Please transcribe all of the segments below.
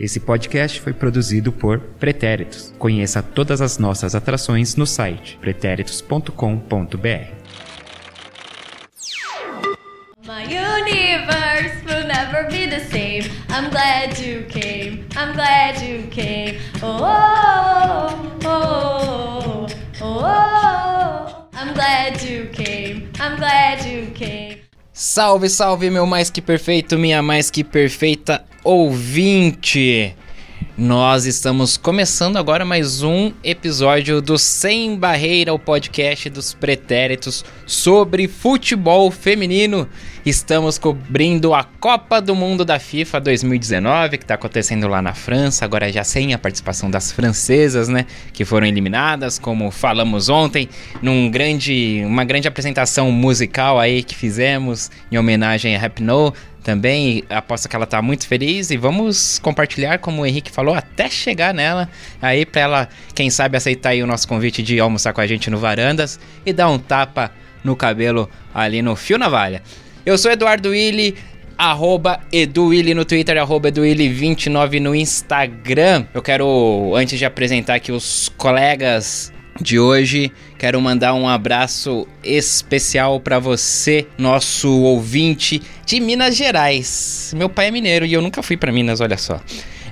Esse podcast foi produzido por Pretéritos. Conheça todas as nossas atrações no site pretéritos.com.br. My universe will never be the same. I'm glad you came. I'm glad you came. Oh, oh, oh, oh, oh. I'm glad you came. I'm glad you. Salve, salve, meu mais que perfeito, minha mais que perfeita ouvinte! Nós estamos começando agora mais um episódio do Sem Barreira, o podcast dos pretéritos sobre futebol feminino. Estamos cobrindo a Copa do Mundo da FIFA 2019, que está acontecendo lá na França, agora já sem a participação das francesas, né, que foram eliminadas, como falamos ontem, num grande, uma grande apresentação musical aí que fizemos em homenagem a Rap No também. Aposto que ela tá muito feliz e vamos compartilhar, como o Henrique falou, até chegar nela. Aí pra ela, quem sabe, aceitar aí o nosso convite de almoçar com a gente no Varandas e dar um tapa no cabelo ali no Fio Navalha. Eu sou Eduardo Willi, arroba EduWilly no Twitter, arroba EduWilly29 no Instagram. Eu quero, antes de apresentar aqui os colegas de hoje. Quero mandar um abraço especial para você, nosso ouvinte de Minas Gerais. Meu pai é mineiro e eu nunca fui para Minas, olha só.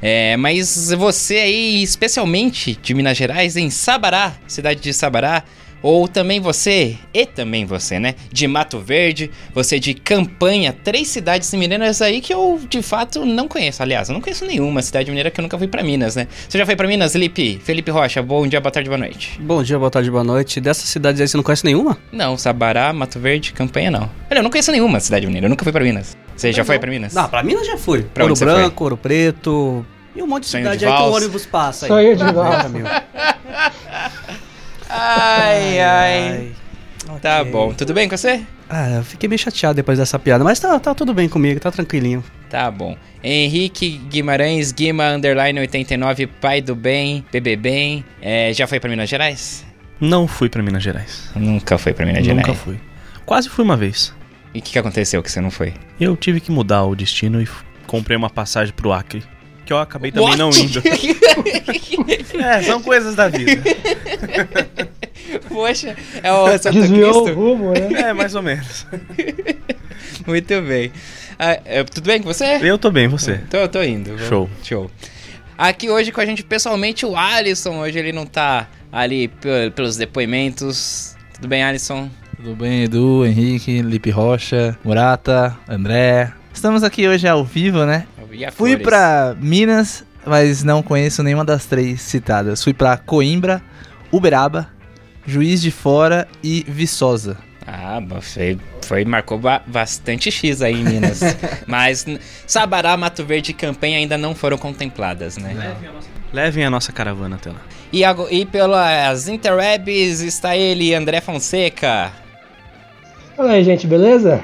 É, mas você aí, especialmente de Minas Gerais, em Sabará, cidade de Sabará, ou também você, e também você, né? De Mato Verde, você de Campanha, três cidades mineiras aí que eu de fato não conheço. Aliás, eu não conheço nenhuma cidade mineira que eu nunca fui para Minas, né? Você já foi para Minas, Felipe? Felipe Rocha, bom dia, boa tarde, boa noite. Bom dia, boa tarde, boa noite. Dessas cidades aí você não conhece nenhuma? Não, Sabará, Mato Verde, Campanha não. Olha, eu não conheço nenhuma cidade mineira, eu nunca fui para Minas. Você já não. foi para Minas? Não, pra Minas já fui. Pra Ouro onde você Branco, foi? Ouro Preto. E um monte de Sonho cidade de aí que o ônibus passa aí. Sonho de valsa. meu. Ai, ai. Tá Ok. bom. Tudo bem com você? Ah, eu fiquei meio chateado depois dessa piada, mas tá, tá tudo bem comigo, tá tranquilinho. Tá bom. Henrique Guimarães, Guima Underline 89, pai do bem, bebê bem. É, já foi pra Minas Gerais? Não fui pra Minas Gerais. Nunca foi pra Minas Gerais. Nunca fui. Quase fui uma vez. E o que, que aconteceu que você não foi? Eu tive que mudar o destino e comprei uma passagem pro Acre. Que eu acabei também não What? indo. é, são coisas da vida. Poxa, é o Santo Desviou o Cristo? rumo, né? É, mais ou menos. Muito bem. Ah, é, tudo bem com você? Eu tô bem, você. Tô, tô indo. vou- Show. Show. Aqui hoje com a gente pessoalmente o Alisson. Hoje ele não tá ali pe- pelos depoimentos. Tudo bem, Alisson? Tudo bem, Edu, Henrique, Lipe Rocha, Murata, André. Estamos aqui hoje ao vivo, né? E a Fui pra Minas, mas não conheço nenhuma das três citadas. Fui pra Coimbra, Uberaba, Juiz de Fora e Viçosa. Ah, foi, foi marcou ba- bastante X aí em Minas. Mas Sabará, Mato Verde e Campanha ainda não foram contempladas, né? Levem a nossa caravana até lá. E, e pelas interwebs está ele, André Fonseca. Fala aí, gente, beleza?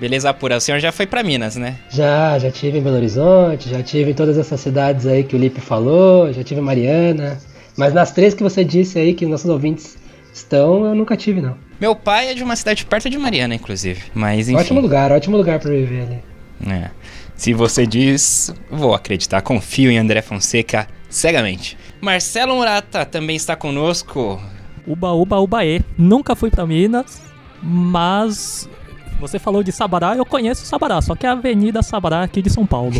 Beleza pura, o senhor já foi pra Minas, né? Já, já tive em Belo Horizonte, já tive em todas essas cidades aí que o Lipe falou, já tive em Mariana. Mas nas três que você disse aí que nossos ouvintes estão, eu nunca tive, não. Meu pai é de uma cidade perto de Mariana, inclusive. Mas enfim. Ótimo lugar, ótimo lugar pra viver ali. É. Se você diz, vou acreditar. Confio em André Fonseca cegamente. Marcelo Murata também está conosco. Uba, uba, ubaê. Nunca fui pra Minas, mas você falou de Sabará, eu conheço Sabará, só que é a Avenida Sabará aqui de São Paulo.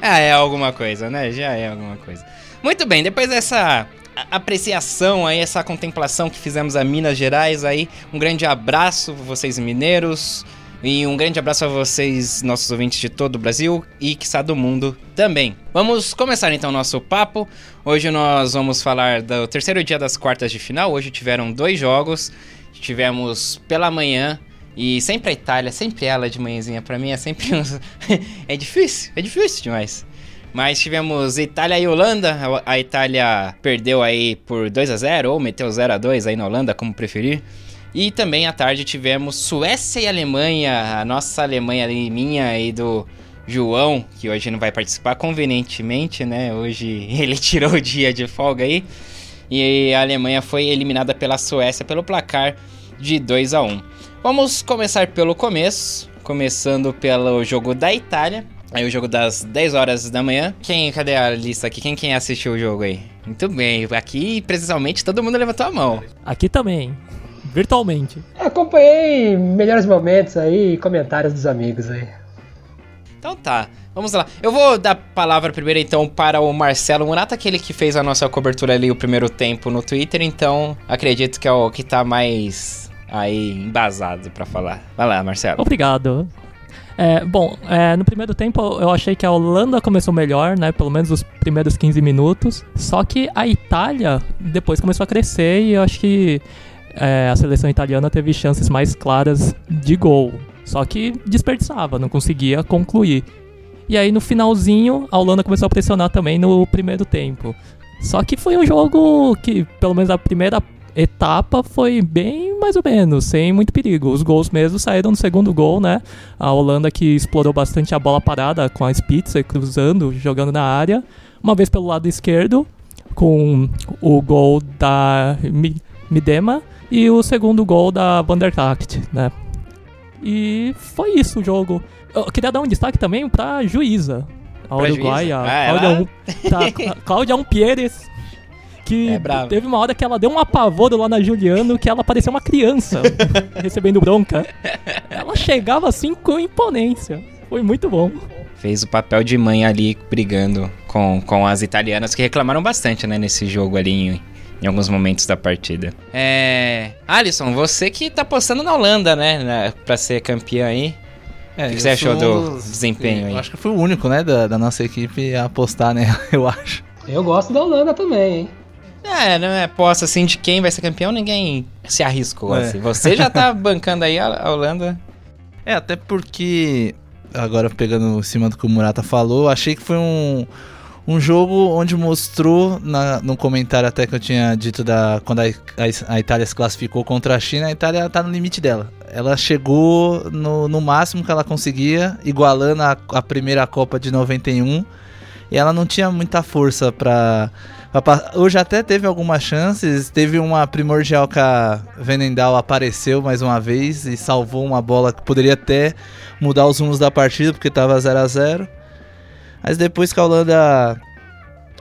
ah, é alguma coisa, né? Já é alguma coisa. Muito bem, depois dessa apreciação aí, essa contemplação que fizemos a Minas Gerais aí, um grande abraço vocês mineiros e um grande abraço a vocês, nossos ouvintes de todo o Brasil e que do mundo também. Vamos começar então o nosso papo. Hoje nós vamos falar do terceiro dia das quartas de final. Hoje tiveram dois jogos. Tivemos pela manhã e sempre a Itália, sempre ela de manhãzinha pra mim é sempre um... é difícil, é difícil demais. Mas tivemos Itália e Holanda. A a Itália perdeu aí por 2 a 0 ou meteu 0 a 2 aí na Holanda, como preferir. E também à tarde tivemos Suécia e Alemanha, a nossa Alemanha ali, minha e do João, que hoje não vai participar convenientemente, né? Hoje ele tirou o dia de folga aí. E a Alemanha foi eliminada pela Suécia pelo placar de 2 a 1. Vamos começar pelo começo, começando pelo jogo da Itália, Aí o jogo das 10 horas da manhã. Quem, cadê a lista aqui? Quem, quem assistiu o jogo aí? Muito bem, aqui precisamente todo mundo levantou a mão. Aqui também. Virtualmente. Acompanhei melhores momentos aí e comentários dos amigos aí. Então tá, vamos lá. Eu vou dar a palavra primeiro então para o Marcelo Murata, aquele que fez a nossa cobertura ali o primeiro tempo no Twitter, então acredito que é o que tá mais aí embasado pra falar. Vai lá, Marcelo. Obrigado. É, bom, é, no primeiro tempo eu achei que a Holanda começou melhor, né? Pelo menos os primeiros 15 minutos. Só que a Itália depois começou a crescer e eu acho que é, a seleção italiana teve chances mais claras de gol. Só que desperdiçava, não conseguia concluir. E aí no finalzinho a Holanda começou a pressionar também no primeiro tempo. Só que foi um jogo que, pelo menos a primeira etapa foi bem mais ou menos, sem muito perigo. Os gols mesmo saíram no segundo gol, né? A Holanda que explorou bastante a bola parada com a Spitzer cruzando, jogando na área. Uma vez pelo lado esquerdo, com o gol da Mi- Midema e o segundo gol da Vanderkagt, né? E foi isso o jogo. Eu queria dar um destaque também pra juíza. A uruguaia? Ah, Cláudia, ela- Um- tá, Cláudia Umpieres, que É teve uma hora que ela deu um apavoro lá na Juliano que ela parecia uma criança recebendo bronca. Ela chegava assim com imponência. Foi muito bom. Fez o papel de mãe ali brigando com, com as italianas que reclamaram bastante, né, nesse jogo ali em, em alguns momentos da partida. É. Alisson, você que tá postando na Holanda, né, na, pra ser campeã aí. É, O que você achou do desempenho aí? Eu acho que fui o único, né, da, da nossa equipe a apostar, né? Eu acho. Eu gosto da Holanda também, hein? É, não é posse assim de quem vai ser campeão, ninguém se arriscou. É. Assim. Você já tá bancando aí a, Holanda. É, até porque, agora pegando em cima do que o Murata falou, achei que foi um, um jogo onde mostrou, na, no comentário até que eu tinha dito da quando a, a- a Itália se classificou contra a China, a Itália tá no limite dela. Ela chegou no, no máximo que ela conseguia, igualando a, a primeira Copa de 91, e ela não tinha muita força pra... Hoje até teve algumas chances, teve uma primordial que a Venendal apareceu mais uma vez e salvou uma bola que poderia até mudar os rumos da partida, porque tava 0 a 0 Mas depois que a Holanda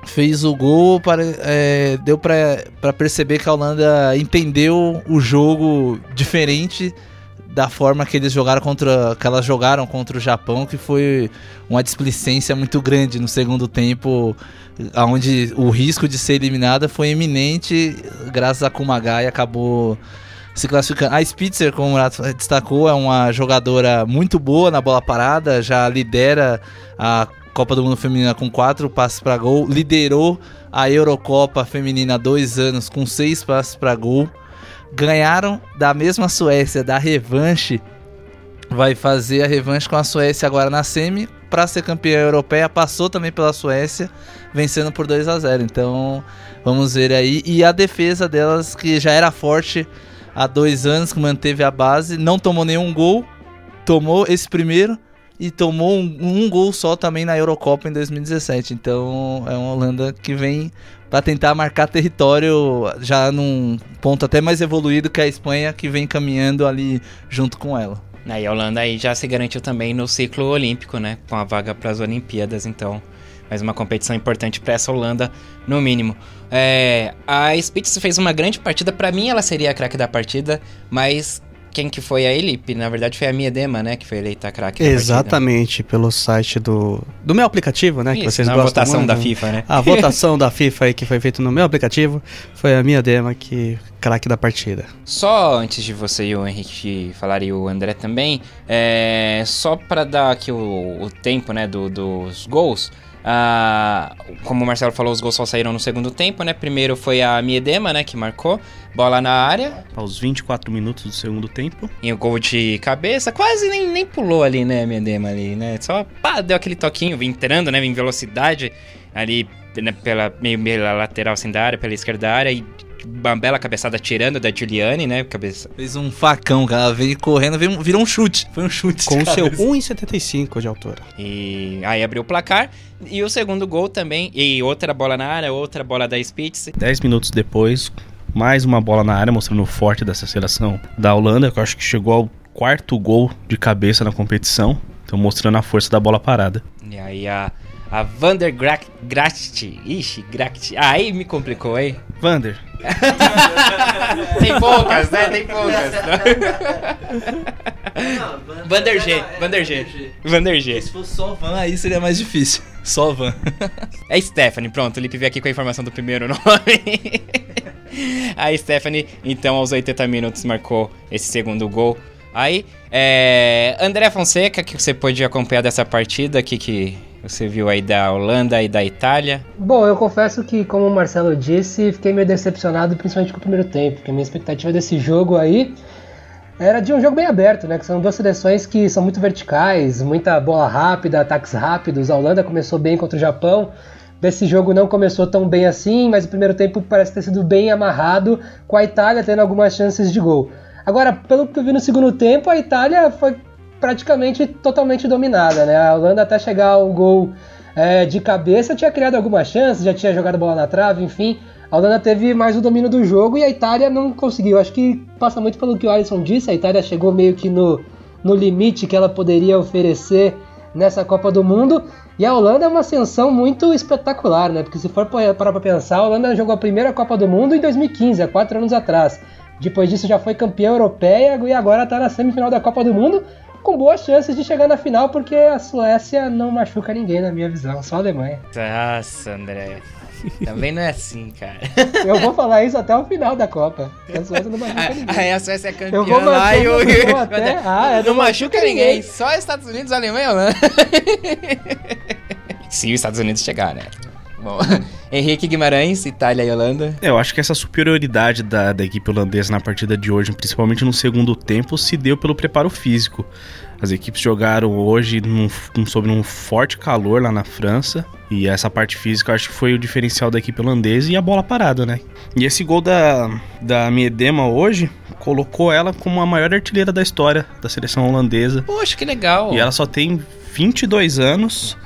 fez o gol, pare- é, deu pra perceber que a Holanda entendeu o jogo diferente da forma que eles jogaram contra que elas jogaram contra o Japão, que foi uma displicência muito grande no segundo tempo, onde o risco de ser eliminada foi iminente, graças a Kumagai acabou se classificando. A Spitzer, como o destacou, é uma jogadora muito boa na bola parada, já lidera a Copa do Mundo Feminina com quatro passes para gol, liderou a Eurocopa Feminina há dois anos com seis passes para gol, ganharam da mesma Suécia da revanche, vai fazer a revanche com a Suécia agora na semi para ser campeã europeia, passou também pela Suécia, vencendo por 2 a 0. Então, vamos ver aí e a defesa delas que já era forte há dois anos, que manteve a base, não tomou nenhum gol, tomou esse primeiro e tomou um, um gol só também na Eurocopa em 2017. Então é uma Holanda que vem para tentar marcar território já num ponto até mais evoluído que a Espanha, que vem caminhando ali junto com ela. Aí a Holanda aí já se garantiu também no ciclo olímpico, né? Com a vaga para as Olimpíadas, então mais uma competição importante para essa Holanda, no mínimo. É, a Spitz fez uma grande partida, para mim ela seria a craque da partida, mas quem que foi a Elipe? Na verdade foi a Miedema, né? Que foi eleita craque da partida. Exatamente, pelo site do, do meu aplicativo, né? que Isso, vocês na gostam votação muito. da FIFA, né? A votação da FIFA aí que foi feita no meu aplicativo foi a minha dema que craque da partida. Só antes de você e o Henrique falarem e o André também, é, só para dar aqui o, o tempo né, do- dos gols. Ah, como o Marcelo falou, os gols só saíram no segundo tempo, né? Primeiro foi a Miedema, né, que marcou, bola na área, Aos 24 minutos do segundo tempo. e o gol de cabeça, quase nem, nem pulou ali, né, a Miedema ali, né? Só pá, deu aquele toquinho, entrando, né, em velocidade ali né, pela meio pela lateral assim da área, pela esquerda da área e uma bela cabeçada tirando da Giuliani, né? Cabeça, Fez um facão, cara. Veio correndo, veio, virou um chute. Foi um chute. Com de o seu cabeça. 1,75 de altura. E aí abriu o placar. E o segundo gol também. E outra bola na área, outra bola da Spitz. 10 minutos depois, mais uma bola na área, mostrando o forte dessa seleção da Holanda, que eu acho que chegou ao quarto gol de cabeça na competição. Então mostrando a força da bola parada. E aí a, a Vander Gracht. Ixi, Gracht. Aí me complicou, hein? Vander. Tem poucas, né? Tem poucas. Vander G. Vander G. Vander G. Se fosse só van, aí seria mais difícil. Só van. É Stephanie, pronto, o Lipe veio aqui com a informação do primeiro nome. a Stephanie, então, aos 80 minutos, marcou esse segundo gol. Aí, é, André Fonseca, que você pôde acompanhar dessa partida, que, que você viu aí da Holanda e da Itália. Bom, eu confesso que, como o Marcelo disse, fiquei meio decepcionado, principalmente com o primeiro tempo, porque a minha expectativa desse jogo aí era de um jogo bem aberto, né? Que são duas seleções que são muito verticais, muita bola rápida, ataques rápidos. A Holanda começou bem contra o Japão. Desse jogo não começou tão bem assim, mas o primeiro tempo parece ter sido bem amarrado, com a Itália tendo algumas chances de gol. Agora, pelo que eu vi no segundo tempo, a Itália foi praticamente totalmente dominada, né? A Holanda até chegar ao gol é, de cabeça tinha criado algumas chances, já tinha jogado bola na trave, enfim. A Holanda teve mais o domínio do jogo e a Itália não conseguiu. Acho que passa muito pelo que o Alisson disse. A Itália chegou meio que no, no limite que ela poderia oferecer nessa Copa do Mundo. E a Holanda é uma ascensão muito espetacular, né? Porque se for parar para pensar, a Holanda jogou a primeira Copa do Mundo em 2015, há quatro anos atrás. Depois disso já foi campeã europeia e agora está na semifinal da Copa do Mundo, com boas chances de chegar na final, porque a Suécia não machuca ninguém, na minha visão, só a Alemanha. Nossa, André. Também não é assim, cara. Eu vou falar isso até o final da Copa. A Suécia não machuca ninguém. Aí a Suécia é campeã Eu vou lá e o... meu vou até- Ah, é, não machuca ninguém. Só Estados Unidos, Alemanha, né? Se os Estados Unidos chegar, né? Bom, Henrique Guimarães, Itália e Holanda. É, Eu acho que essa superioridade da, da equipe holandesa na partida de hoje, principalmente no segundo tempo, se deu pelo preparo físico. As equipes jogaram hoje num, num- sob um forte calor lá na França. E essa parte física eu acho que foi o diferencial da equipe holandesa e a bola parada, né? E esse gol da, da Miedema hoje colocou ela como a maior artilheira da história da seleção holandesa. Poxa, que legal. E ela só tem 22 anos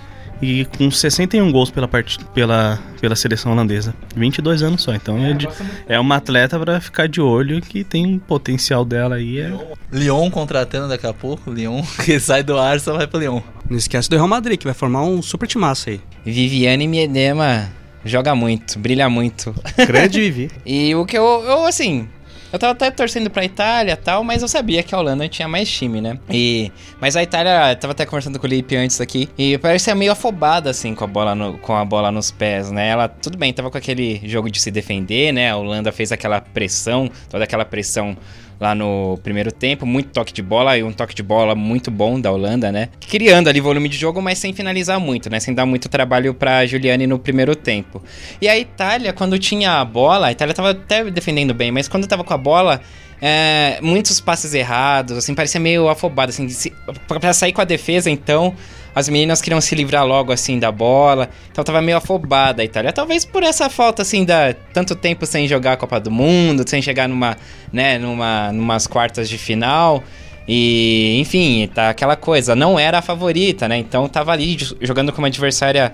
e com 61 gols pela, part... pela, pela seleção holandesa. 22 anos só, então é, de- é uma atleta pra ficar de olho que tem um potencial dela aí. É... Lyon contratando daqui a pouco. Lyon, que sai do Arsenal, vai pro Lyon. Não esquece do Real Madrid, que vai formar um super timaço aí. Viviane Miedema joga muito, brilha muito. Grande Vivi. E o que eu, eu assim, eu tava até torcendo pra Itália tal, mas eu sabia que a Holanda tinha mais time, né? E, mas a Itália, tava até conversando com o Lipe antes aqui, e parecia meio afobada, assim, com a, bola no- com a bola nos pés, né? Ela, tudo bem, tava com aquele jogo de se defender, né? A Holanda fez aquela pressão, toda aquela pressão lá no primeiro tempo, muito toque de bola e um toque de bola muito bom da Holanda, né? Criando ali volume de jogo, mas sem finalizar muito, né? Sem dar muito trabalho pra Juliane no primeiro tempo. E a Itália, quando tinha a bola, a Itália tava até defendendo bem, mas quando tava com a bola, é, muitos passes errados, assim, parecia meio afobado, assim, se, pra sair com a defesa, então, as meninas queriam se livrar logo, assim, da bola, então tava meio afobada a Itália, talvez por essa falta, assim, da tanto tempo sem jogar a Copa do Mundo, sem chegar numa, né, numa, numas quartas de final, e, enfim, tá aquela coisa, não era a favorita, né, então tava ali jo- jogando com uma adversária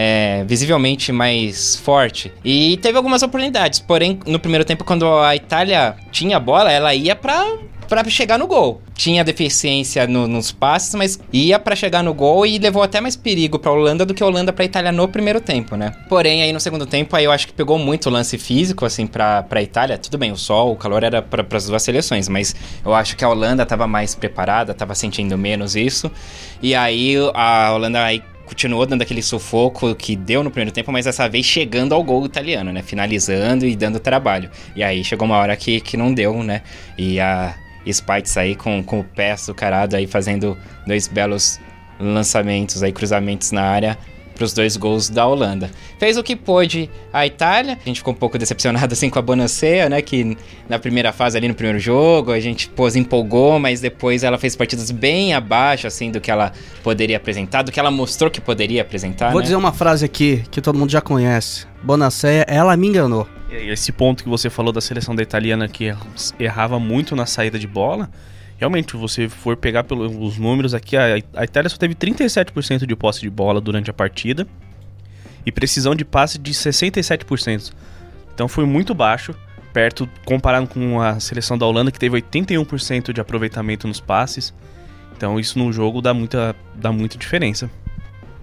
é, visivelmente mais forte. E teve algumas oportunidades, porém, no primeiro tempo, quando a Itália tinha a bola, ela ia pra, pra chegar no gol. Tinha deficiência no- nos passes, mas ia pra chegar no gol e levou até mais perigo pra Holanda do que a Holanda pra Itália no primeiro tempo, né? Porém, aí no segundo tempo, aí eu acho que pegou muito o lance físico, assim, pra Itália. Tudo bem, o sol, o calor era pra, pras duas seleções, mas eu acho que a Holanda tava mais preparada, tava sentindo menos isso. E aí a Holanda aí continuou dando aquele sufoco que deu no primeiro tempo, mas dessa vez chegando ao gol italiano, né? Finalizando e dando trabalho. E aí chegou uma hora que, que não deu, né? E a Spites aí com, com o pé açucarado aí fazendo dois belos lançamentos aí, cruzamentos na área pros dois gols da Holanda. Fez o que pôde a Itália. A gente ficou um pouco decepcionado assim com a Bonacea, né, que na primeira fase ali no primeiro jogo, a gente pôs empolgou, mas depois ela fez partidas bem abaixo assim do que ela poderia apresentar, do que ela mostrou que poderia apresentar, Vou né? dizer uma frase aqui que todo mundo já conhece. Bonacea, ela me enganou. Esse ponto que você falou da seleção da italiana que er- errava muito na saída de bola, realmente, se você for pegar pelos números aqui, a, a Itália só teve 37% de posse de bola durante a partida e precisão de passe de 67%. Então foi muito baixo, perto comparado com a seleção da Holanda que teve 81% de aproveitamento nos passes. Então isso num jogo dá muita, dá muita diferença.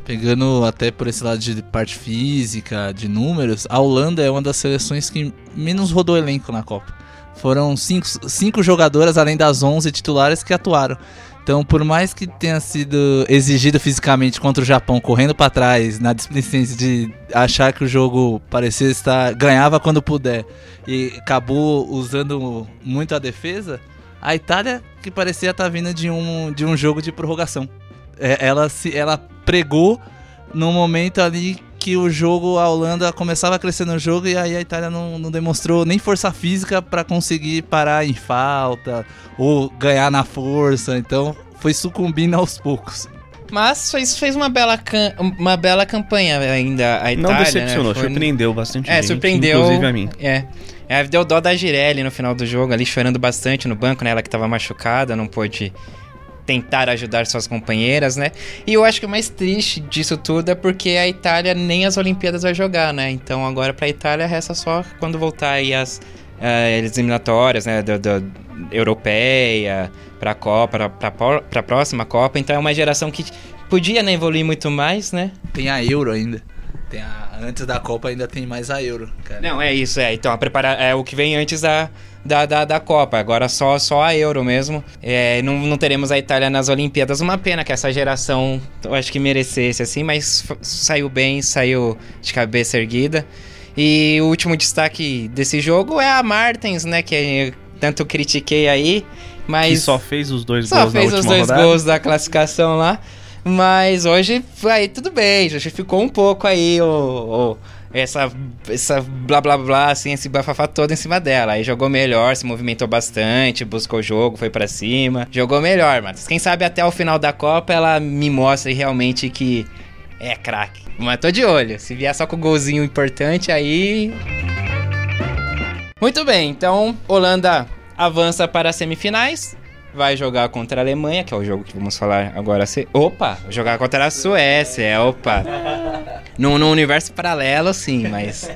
Pegando até por esse lado de parte física, de números, a Holanda é uma das seleções que menos rodou elenco na Copa. Foram cinco, cinco jogadoras, além das 11 titulares, que atuaram. Então, por mais que tenha sido exigido fisicamente contra o Japão, correndo para trás, na displicência de achar que o jogo parecia estar ganhava quando puder e acabou usando muito a defesa, a Itália que parecia estar vindo de um, de um jogo de prorrogação. É, ela se ela pregou no momento ali que o jogo, a Holanda começava a crescer no jogo e aí a Itália não, não demonstrou nem força física para conseguir parar em falta ou ganhar na força. Então foi sucumbindo aos poucos. Mas fez, fez uma, bela cam- uma bela campanha ainda a Itália. Não decepcionou, né? Foi- surpreendeu bastante É, gente, surpreendeu. inclusive a mim. É. É, deu dó da Girelli no final do jogo, ali chorando bastante no banco, né? Ela que tava machucada, não pôde tentar ajudar suas companheiras, né? E eu acho que o mais triste disso tudo é porque a Itália nem as Olimpíadas vai jogar, né? Então agora pra Itália resta só quando voltar aí as, eh, as eliminatórias, né? Do, do- europeia, pra Copa, pra, pra, pra próxima Copa. Então é uma geração que podia né, evoluir muito mais, né? Tem a Euro ainda. Tem a- antes da Copa ainda tem mais a Euro, cara. Não, é isso, é. Então, a prepara é o que vem antes da, da, da, da Copa. Agora só, só a Euro mesmo. É, não, não teremos a Itália nas Olimpíadas. Uma pena que essa geração, eu acho que merecesse, assim, mas saiu bem, saiu de cabeça erguida. E o último destaque desse jogo é a Martens, né? Que eu tanto critiquei aí, mas... Que só fez os dois Só gols na fez os dois rodada. gols da classificação lá. Mas hoje, aí tudo bem, justificou um pouco aí o, essa, essa blá blá blá, assim, esse bafafá todo em cima dela. Aí jogou melhor, se movimentou bastante, buscou o jogo, foi pra cima. Jogou melhor, mas quem sabe até o final da Copa ela me mostre realmente que é craque. Mas tô de olho, se vier só com o golzinho importante, aí. Muito bem, então Holanda avança para as semifinais. Vai jogar contra a Alemanha, que é o jogo que vamos falar agora. Se... Opa! Jogar contra a Suécia, é, opa. Num, num universo paralelo, sim, mas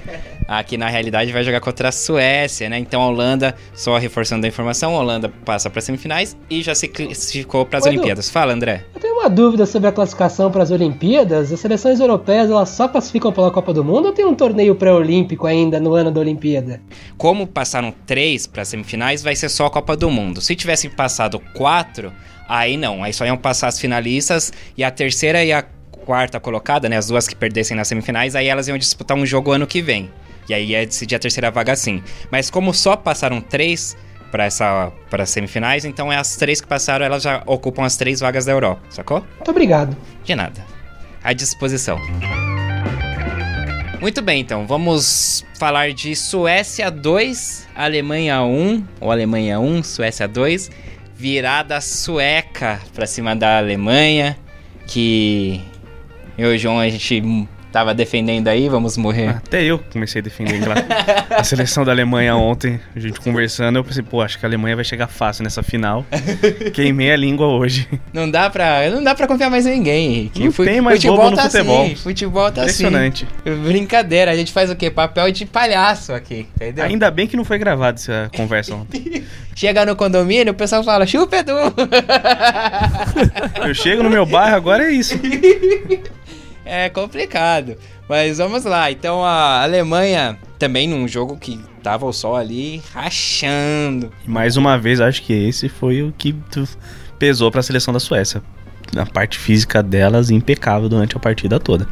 aqui na realidade vai jogar contra a Suécia, né? Então a Holanda, só reforçando a informação, a Holanda passa para as semifinais e já se classificou para as Edu. Olimpíadas. Fala, André. Eu tenho uma dúvida sobre a classificação para as Olimpíadas. As seleções europeias elas só classificam pela Copa do Mundo ou tem um torneio pré-olímpico ainda no ano da Olimpíada? Como passaram três para as semifinais, vai ser só a Copa do Mundo. Se tivessem passado quatro, aí não. Aí só iam passar as finalistas e a terceira e a quarta colocada, né? As duas que perdessem nas semifinais, aí elas iam disputar um jogo ano que vem. E aí ia decidir a terceira vaga sim. Mas como só passaram três para essa para as semifinais, então é as três que passaram, elas já ocupam as três vagas da Europa, sacou? Muito obrigado. De nada. À disposição. Muito bem, então, vamos falar de Suécia 2, Alemanha 1, ou Alemanha 1, Suécia 2. Virada sueca pra cima da Alemanha, que eu e o João a gente tava defendendo aí, vamos morrer. Até eu comecei a defender a Inglaterra. a seleção da Alemanha ontem, a gente conversando, eu pensei, pô, acho que a Alemanha vai chegar fácil nessa final. Queimei a língua hoje. Não dá pra, não dá pra confiar mais em ninguém, Henrique. Não tem mais futebol bobo no tá futebol. Assim, futebol tá Impressionante. assim. Brincadeira, a gente faz o quê? Papel de palhaço aqui, entendeu? Ainda bem que não foi gravada essa conversa ontem. Chega no condomínio, o pessoal fala, chupa Edu! Eu chego no meu bairro, agora é isso. é complicado. Mas vamos lá. Então a Alemanha também num jogo que tava o sol ali rachando. Mais uma vez, acho que esse foi o que pesou pra seleção da Suécia. A parte física delas impecável durante a partida toda.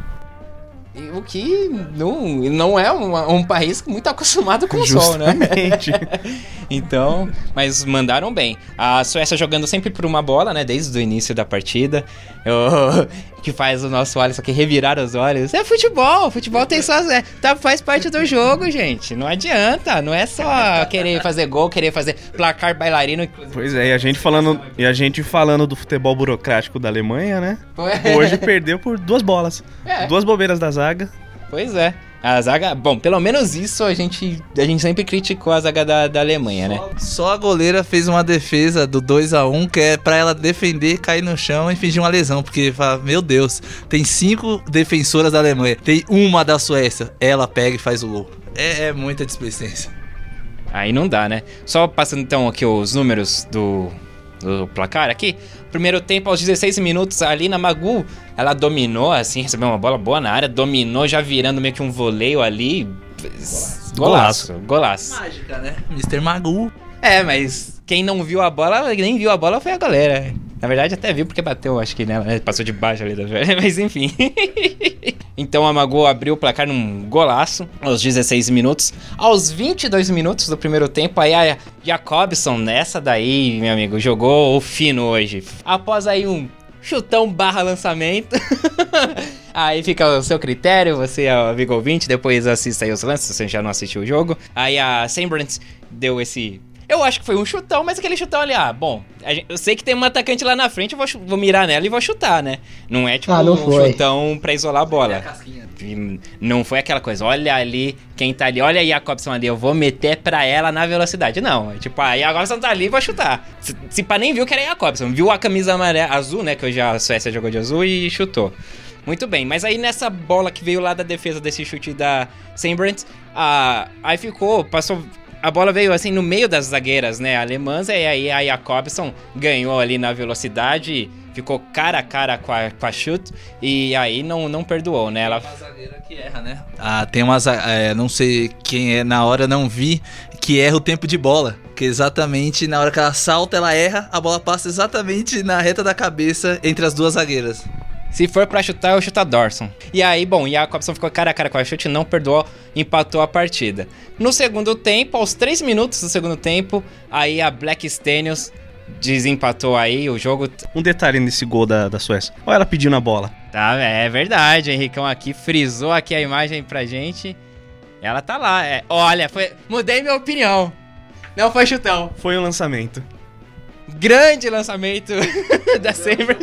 O que não, não é um, um país muito acostumado com o sol, né? Então, mas mandaram bem. A Suécia jogando sempre por uma bola, né? Desde o início da partida. Que faz o nosso Alisson aqui revirar os olhos. É futebol, futebol tem suas. É, tá, faz parte do jogo, gente. Não adianta. Não é só querer fazer gol, querer fazer placar bailarino. Pois é, e a gente falando, e a gente falando do futebol burocrático da Alemanha, né? Hoje perdeu por duas bolas. É. Duas bobeiras da zaga. Pois é. A zaga. Bom, pelo menos isso a gente, a gente sempre criticou a zaga da, da Alemanha, né? Só a goleira fez uma defesa do 2 a 1 que é pra ela defender, cair no chão e fingir uma lesão. Porque, fala, meu Deus, tem cinco defensoras da Alemanha, tem uma da Suécia. Ela pega e faz o gol. É, é muita displicência. Aí não dá, né? Só passando então aqui os números do o placar aqui. Primeiro tempo, aos 16 minutos, ali na Magu, ela dominou, assim, recebeu uma bola boa na área, dominou, já virando meio que um voleio ali. Golaço, golaço. Mágica, né? Mr. Magu. É, mas quem não viu a bola, nem viu a bola foi a galera. Na verdade, até viu porque bateu, acho que nela, né? Passou de baixo ali da mas enfim. então a Mago abriu o placar num golaço aos 16 minutos. Aos 22 minutos do primeiro tempo, aí a Jacobson, nessa daí, meu amigo, jogou o fino hoje. Após aí um chutão barra lançamento. aí fica o seu critério, você é amigo ouvinte, depois assista aí os lances, se você já não assistiu o jogo. Aí a Sembrance deu esse eu acho que foi um chutão, mas aquele chutão ali, ah, bom, gente, eu sei que tem um atacante lá na frente, eu vou, vou mirar nela e vou chutar, né? Não é tipo Ah, não um foi. chutão pra isolar a bola. E Não foi aquela coisa, olha ali, quem tá ali, olha a Jacobson ali, eu vou meter pra ela na velocidade. Não, é tipo, a Jacobson tá ali, vou chutar. Se, se pá nem viu que era a Jacobson, viu a camisa amarela, azul, né, que hoje a Suécia jogou de azul e chutou. Muito bem, mas aí nessa bola que veio lá da defesa desse chute da Sembrant, a, aí ficou, passou a bola veio assim no meio das zagueiras, né, alemãs, e aí a Jacobson ganhou ali na velocidade, ficou cara a cara com a, com a chute, e aí não, não perdoou, né? Ela Uma zagueira que erra, né? Ah, tem uma é, não sei quem é na hora não vi que erra o tempo de bola, que exatamente na hora que ela salta ela erra, a bola passa exatamente na reta da cabeça entre as duas zagueiras. Se for pra chutar, eu chuto a Dorson. E aí, bom, Jacobson ficou cara a cara com a chute, não perdoou, empatou a partida. No segundo tempo, aos 3 minutos do segundo tempo, aí a Black Stenius desempatou aí o jogo. Um detalhe nesse gol da, da Suécia. Olha ela pedindo a bola. Tá, é verdade, o Henricão aqui frisou aqui a imagem pra gente. Ela tá lá, é. Olha, foi, mudei minha opinião. Não foi chutão. Foi um lançamento. Grande lançamento da Saber.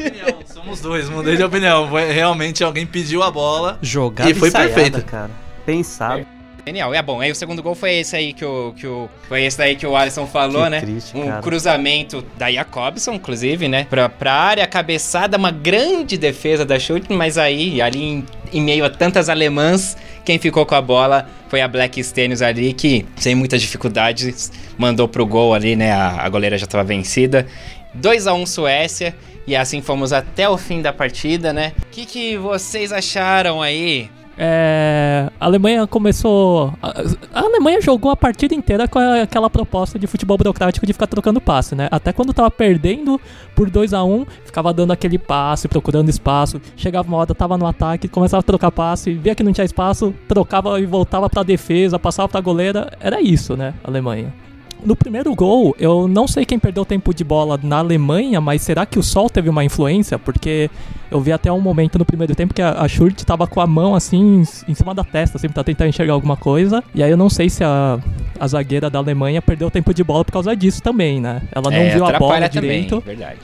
Somos dois, mudei de opinião. Foi- Realmente alguém pediu a bola. Jogada E foi ensaiada, perfeito. cara. Pensado. Genial. É bom, aí o segundo gol foi esse aí que o. Que o foi esse daí que o Alisson falou, Que né? triste, um cara. cruzamento da Jacobson, inclusive, né? Pra, pra área, cabeçada, uma grande defesa da chute, mas aí, ali em, em meio a tantas alemãs, quem ficou com a bola foi a Black Stenius ali, que sem muitas dificuldades mandou pro gol ali, né? A, a goleira já tava vencida. 2 a 1 Suécia. E assim fomos até o fim da partida, né? O que, que vocês acharam aí? É, a Alemanha começou. A, a Alemanha jogou a partida inteira com a- aquela proposta de futebol burocrático de ficar trocando passe, né? Até quando tava perdendo por 2 a 1 ficava dando aquele passe, procurando espaço. Chegava uma hora, tava no ataque, começava a trocar passe, via que não tinha espaço, trocava e voltava pra defesa, passava pra goleira. Era isso, né? Alemanha. No primeiro gol, eu não sei quem perdeu tempo de bola na Alemanha, mas será que o sol teve uma influência? Porque eu vi até um momento no primeiro tempo que a, a Schurt tava com a mão assim em cima da testa, assim, pra tentar enxergar alguma coisa. E aí eu não sei se a, a zagueira da Alemanha perdeu tempo de bola por causa disso também, né? Ela não É, viu a bola também, direito verdade.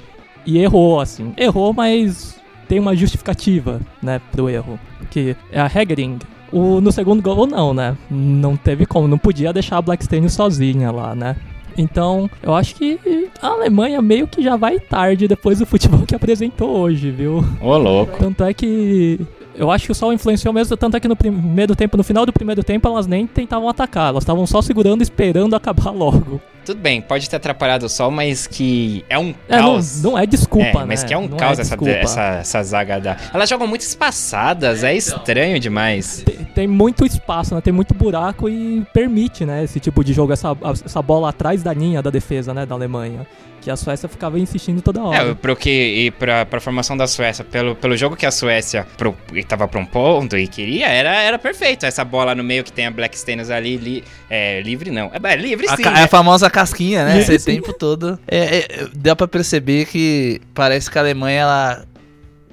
e errou, assim. Errou, mas tem uma justificativa, né, pro erro. Que é a Hegering. O, no segundo gol, não, né? Não teve como, não podia deixar a Blackstone sozinha lá, né? Então, eu acho que a Alemanha meio que já vai tarde depois do futebol que apresentou hoje, viu? Ô, louco. Tanto é que. Eu acho que o Sol influenciou mesmo, tanto é que no primeiro tempo, no final do primeiro tempo, elas nem tentavam atacar, elas estavam só segurando, esperando acabar logo. Tudo bem, pode ter atrapalhado o sol, mas que é um É, não, caos. não é desculpa, É, né? mas que é um Não caos essa, desculpa. essa, essa zaga da. Elas jogam muito espaçadas, é estranho demais. tem, tem muito espaço, né? Tem muito buraco e permite, né? Esse tipo de jogo, essa, essa bola atrás da linha da defesa, né? Da Alemanha. Que a Suécia ficava insistindo toda hora. É, pro que, e pra, pra formação da Suécia, pelo, pelo jogo que a Suécia pro, e tava propondo e queria, era, era perfeito. Essa bola no meio que tem a Black Stenius ali, li- é, livre não. É, é livre A, sim. ca- né? é a famosa casquinha, né? Esse tempo todo. É, é, dá pra perceber que parece que a Alemanha, ela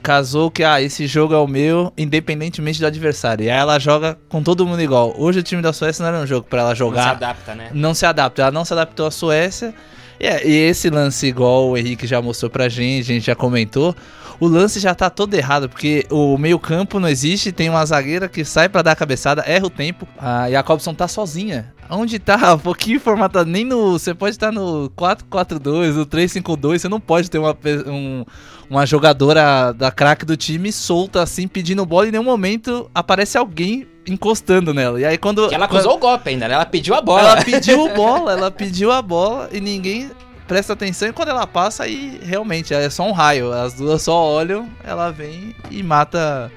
casou que, ah, esse jogo é o meu, independentemente do adversário. E aí ela joga com todo mundo igual. Hoje o time da Suécia não era um jogo pra ela Não se jogar. adapta, né? não se adapta. Ela não se adaptou à Suécia. É- e esse lance, igual o Henrique já mostrou pra gente, a gente já comentou, o lance já tá todo errado, porque o meio-campo não existe, tem uma zagueira que sai pra dar a cabeçada, erra o tempo. A Jacobson tá sozinha. Onde tá? Um pouquinho formatado. Nem no. Você pode estar no 4-4-2, no 3-5-2, você não pode ter uma, um- uma jogadora da craque do time solta assim, pedindo bola, e em nenhum momento aparece alguém encostando nela. E aí quando. Que ela quando- acusou o golpe ainda, né? Ela pediu a bola. ela pediu bola, ela pediu a bola e ninguém presta atenção e quando ela passa, aí realmente é só um raio. As duas só olham, ela vem e mata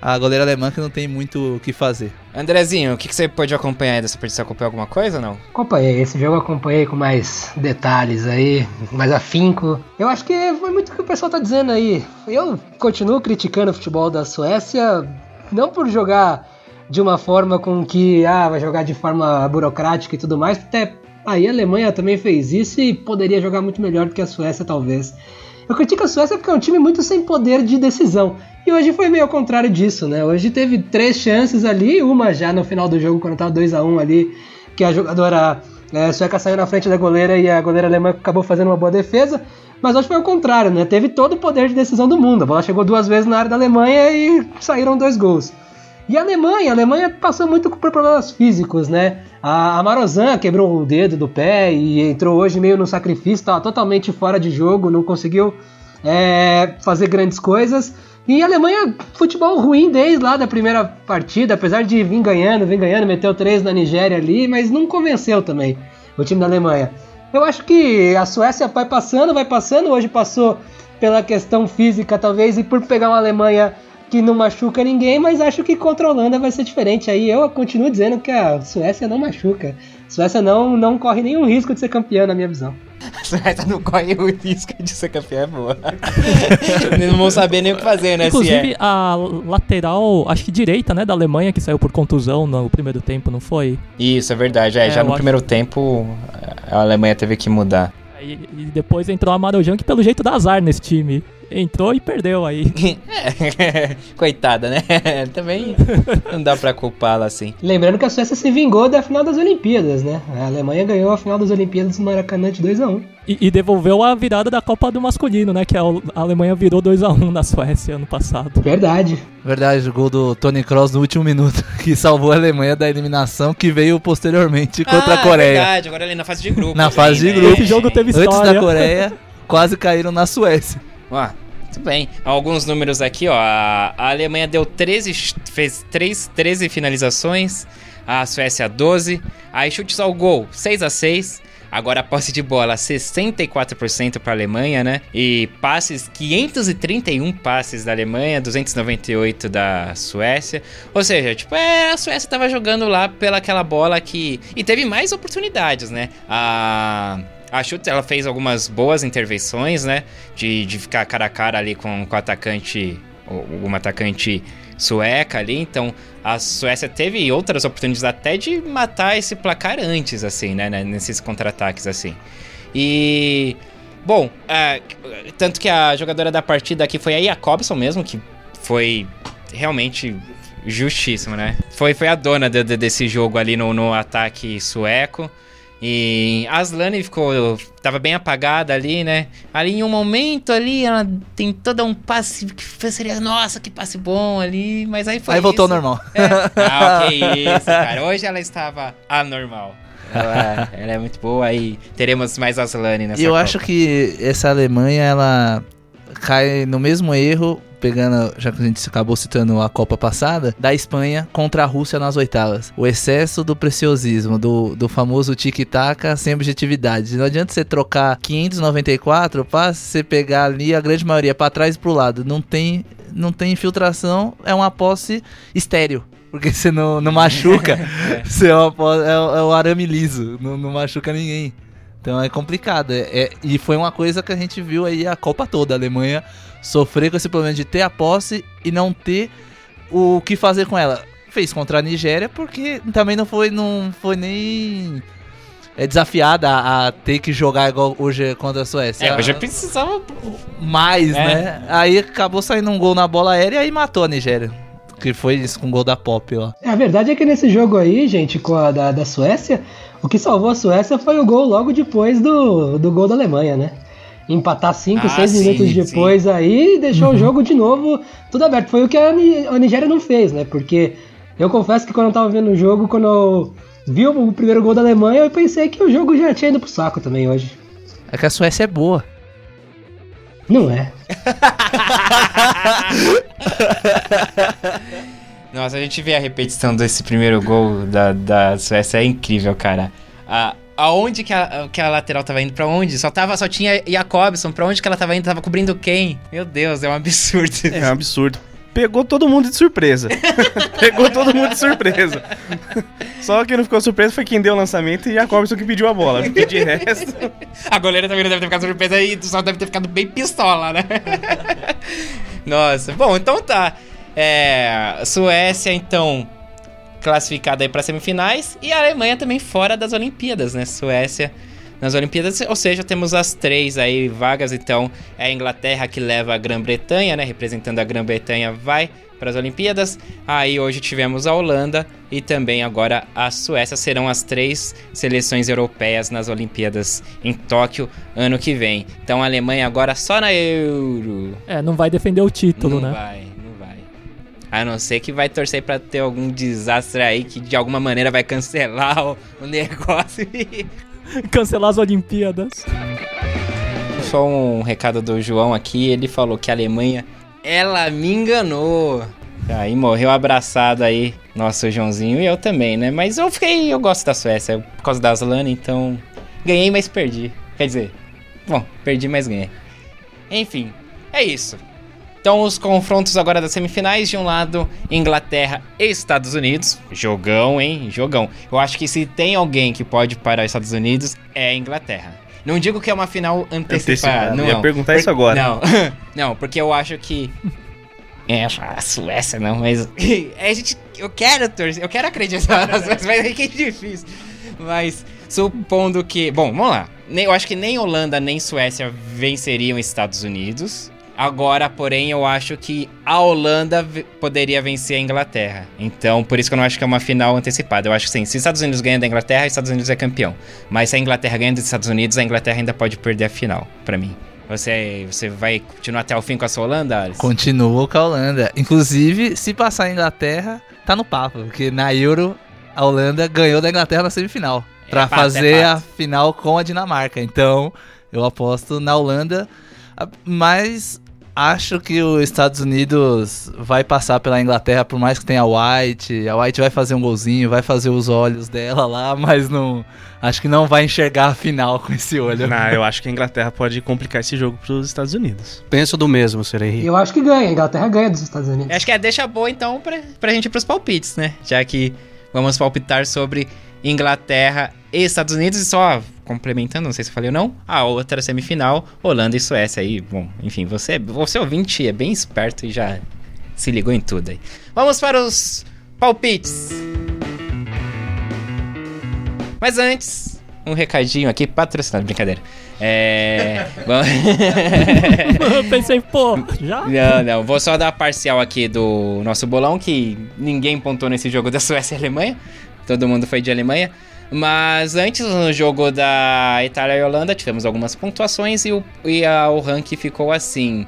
a goleira alemã que não tem muito o que fazer. Andrezinho, o que, que você pode acompanhar aí dessa partida? Você acompanhou alguma coisa ou não? Acompanhei, esse jogo eu acompanhei com mais detalhes aí, mais afinco. Eu acho que foi muito o que o pessoal tá dizendo aí. Eu continuo criticando o futebol da Suécia, não por jogar de uma forma com que, ah, vai jogar de forma burocrática e tudo mais, até aí a Alemanha também fez isso e poderia jogar muito melhor do que a Suécia, talvez. Eu critico a Suécia porque é um time muito sem poder de decisão. E hoje foi meio ao contrário disso, né? Hoje teve três chances ali, uma já no final do jogo, quando tava 2 a 1 ali, que a jogadora é, sueca saiu na frente da goleira e a goleira alemã acabou fazendo uma boa defesa. Mas hoje foi ao contrário, né? Teve todo o poder de decisão do mundo. A bola chegou duas vezes na área da Alemanha e saíram dois gols. E a Alemanha, a Alemanha passou muito por problemas físicos, né? A, Marozan quebrou o dedo do pé e entrou hoje meio no sacrifício, estava totalmente fora de jogo, não conseguiu é, fazer grandes coisas. E a Alemanha, futebol ruim desde lá da primeira partida, apesar de vir ganhando, vir ganhando, meteu três na Nigéria ali, mas não convenceu também o time da Alemanha. Eu acho que a Suécia vai passando, vai passando, hoje passou pela questão física talvez e por pegar uma Alemanha que não machuca ninguém, mas acho que contra a Holanda vai ser diferente. Aí eu continuo dizendo que a Suécia não machuca. A Suécia não, não corre nenhum risco de ser campeã, na minha visão. A Suécia não corre o risco de ser campeã, é boa. Eles não vão saber nem o que fazer, né? Inclusive, é. a lateral, acho que direita, né, da Alemanha, que saiu por contusão no primeiro tempo, não foi? Isso, é verdade. É, É, já no acho- primeiro tempo, a Alemanha teve que mudar. Aí, e depois entrou a Marojan, que pelo jeito dá azar nesse time. Entrou e perdeu aí. Coitada, né? Também não dá pra culpá-la assim. Lembrando que a Suécia se vingou da final das Olimpíadas, né? A Alemanha ganhou a final das Olimpíadas no Maracanã de 2 a 1 E, e devolveu a virada da Copa do Masculino, né? Que a, Alemanha virou 2x1 na Suécia ano passado. Verdade. Verdade, o gol do Tony Kroos no último minuto, que salvou a Alemanha da eliminação que veio posteriormente contra a Coreia. Ah, verdade, agora ali na fase de grupo. Na fase de né? grupo. Esse jogo teve Antes história. da Coreia, quase caíram na Suécia. Ó, muito bem. Alguns números aqui, ó. A Alemanha deu 13, ch- fez 3, 13 finalizações, a Suécia 12. Aí chutes ao gol, 6 a 6 Agora a posse de bola, 64% para a Alemanha, né? E passes, 531 passes da Alemanha, 298 da Suécia. Ou seja, tipo, é, a Suécia tava jogando lá pela aquela bola que... E teve mais oportunidades, né? A... A Schutz, ela fez algumas boas intervenções, né? De, de ficar cara a cara ali com, com o atacante, uma atacante sueca ali. Então, a Suécia teve outras oportunidades até de matar esse placar antes, assim, né? né, Nesses contra-ataques, assim. E... Bom, é, tanto que a jogadora da partida aqui foi a Jacobson mesmo, que foi realmente justíssimo, né? Foi, foi a dona de- de- desse jogo ali no, no ataque sueco. E a Aslane ficou. Tava bem apagada ali, né? Ali em um momento ali, ela tentou dar um passe que seria, nossa, que passe bom ali, mas aí foi. Aí voltou ao isso. normal. É. Ah, que isso, cara. Hoje ela estava anormal. Ela, ela é muito boa e teremos mais Aslane nessa E eu Copa. acho que essa Alemanha, ela cai no mesmo erro, pegando, já que a gente acabou citando a Copa passada, da Espanha contra a Rússia nas oitavas. O excesso do preciosismo, do, do famoso tic-tac sem objetividade. Não adianta você trocar 594 passes, você pegar ali a grande maioria pra trás e pro lado. Não tem, não tem infiltração, é uma posse estéreo. Porque você não, não machuca, você é, uma posse, é, é o arame liso, não, não machuca ninguém. Então é complicado. É, é- e foi uma coisa que a gente viu aí a Copa toda. A Alemanha sofrer com esse problema de ter a posse e não ter o que fazer com ela. Fez contra a Nigéria porque também não foi, não foi nem é, desafiada a, a ter que jogar igual hoje contra a Suécia. É, hoje precisava. Mais, É. né? Aí acabou saindo um gol na bola aérea e matou a Nigéria. Que foi isso com o gol da Pop lá. A verdade é que nesse jogo aí, gente, com a da, da Suécia, o que salvou a Suécia foi o gol logo depois do, do gol da Alemanha, né? Empatar 5, Ah, 6 sim, minutos depois aí deixou o jogo de novo tudo aberto. Foi o que a, a Nigéria não fez, né? Porque eu confesso que quando eu tava vendo o jogo, quando eu vi o primeiro gol da Alemanha, eu pensei que o jogo já tinha ido pro saco também hoje. É que a Suécia é boa. Não é. Nossa, a gente vê a repetição desse primeiro gol da, da Suécia, é incrível, cara. A, aonde que a, que a lateral tava indo? Pra onde? Só, tava, só tinha Jacobson. Pra onde que ela tava indo? Tava cobrindo quem? Meu Deus, é um absurdo. É um absurdo. Pegou todo mundo de surpresa. Pegou todo mundo de surpresa. Só quem não ficou surpreso foi quem deu o lançamento e a Jacobson que pediu a bola. Porque de resto. A goleira também não deve ter ficado surpresa e só deve ter ficado bem pistola, né? Nossa, bom, então tá. É, Suécia, então, classificada aí para semifinais e a Alemanha também fora das Olimpíadas, né? Suécia nas Olimpíadas, ou seja, temos as três aí vagas, então é a Inglaterra que leva a Grã-Bretanha, né? Representando a Grã-Bretanha vai para as Olimpíadas. Aí hoje tivemos a Holanda e também agora a Suécia serão as três seleções europeias nas Olimpíadas em Tóquio ano que vem. Então a Alemanha agora só na Euro. É, não vai defender o título, não né? vai, não vai. A não ser que vai torcer para ter algum desastre aí que de alguma maneira vai cancelar o, o negócio e Cancelar as Olimpíadas. Só um recado do João aqui, ele falou que a Alemanha, ela me enganou. Aí morreu abraçado aí, nosso Joãozinho, e eu também, né? Mas eu fiquei, eu gosto da Suécia, por causa das Lana, então ganhei, mas perdi. Quer dizer, bom, perdi, mas ganhei. Enfim, é isso. Então, os confrontos agora das semifinais. De um lado, Inglaterra e Estados Unidos. Jogão, hein? Jogão. Eu acho que se tem alguém que pode parar os Estados Unidos, é a Inglaterra. Não digo que é uma final antecipada. Não, Eu ia perguntar isso agora. Não, não, porque eu acho que. É, a Suécia não, mas. É, gente, eu quero torcer, eu quero acreditar na Suécia, mas é que é difícil. Mas, supondo que. Bom, vamos lá. Eu acho que nem Holanda nem Suécia venceriam Estados Unidos. Agora, porém, eu acho que a Holanda poderia vencer a Inglaterra. Então, por isso que eu não acho que é uma final antecipada. Eu acho que sim, se os Estados Unidos ganham da Inglaterra, os Estados Unidos é campeão. Mas se a Inglaterra ganha dos Estados Unidos, a Inglaterra ainda pode perder a final, pra mim. Você, você vai continuar até o fim com a sua Holanda, Alisson? Continuo com a Holanda. Inclusive, se passar a Inglaterra, tá no papo. Porque na Euro, a Holanda ganhou da Inglaterra na semifinal. É Pra fato, é fazer a fato. final com a Dinamarca. Então, eu aposto na Holanda. A- Mas acho que os Estados Unidos vai passar pela Inglaterra, por mais que tenha a White. A White vai fazer um golzinho, vai fazer os olhos dela lá, mas não. Acho que não vai enxergar a final com esse olho. Não, eu acho que a Inglaterra pode complicar esse jogo pros Estados Unidos. Penso do mesmo, Sr. Henrique. Eu acho que ganha, a Inglaterra ganha dos Estados Unidos. Acho que é deixa boa então pra, pra gente ir pros palpites, né? Já que vamos palpitar sobre Inglaterra e Estados Unidos e só complementando, não sei se eu falei ou não, a outra semifinal, Holanda e Suécia aí. Bom, enfim, você, você ouvinte é bem esperto e já se ligou em tudo aí. Vamos para os palpites. Mas antes, um recadinho aqui patrocinado, brincadeira. É. Eu pensei, pô, já? não, não. Vou só dar a parcial aqui do nosso bolão, que ninguém pontou nesse jogo da Suécia e Alemanha. Todo mundo foi de Alemanha. Mas antes, no jogo da Itália e Holanda, tivemos algumas pontuações e o, e a- o ranking ficou assim.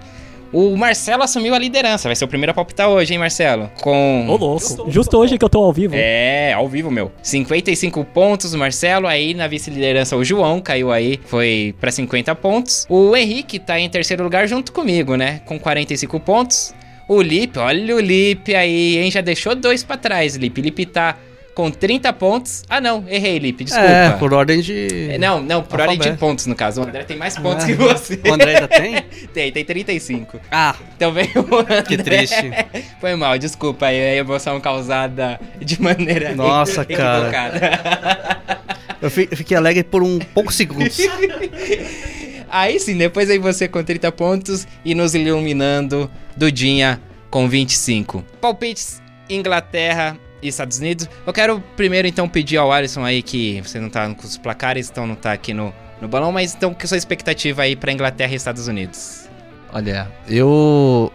O Marcelo assumiu a liderança. Vai ser o primeiro a palpitar hoje, hein, Marcelo? Com. Ô, louco. Justo hoje que eu tô ao vivo. É, ao vivo, meu. 55 pontos, o Marcelo. Aí na vice-liderança, o João caiu aí, foi pra 50 pontos. O Henrique tá em terceiro lugar junto comigo, né? Com 45 pontos. O Lipe, olha o Lipe aí, hein? Já deixou dois pra trás, Lipe. Lipe tá com 30 pontos. Ah, não, errei, Lipe, desculpa. É, por ordem de. É, Não, não, por ordem de pontos, no caso. O André tem mais pontos Ah, que você. O André ainda tem? Tem, tem 35. Ah, Então vem o André. que triste. Foi mal, desculpa aí a emoção causada de maneira Nossa, cara. eu fiquei alegre por um poucos segundos. Aí sim, depois aí você com 30 pontos e nos iluminando Dudinha com 25. Palpites Inglaterra e Estados Unidos. Eu quero primeiro então pedir ao Alisson aí que você não tá com os placares, então não tá aqui no, no balão, mas então que a sua expectativa aí pra Inglaterra e Estados Unidos? Olha, eu.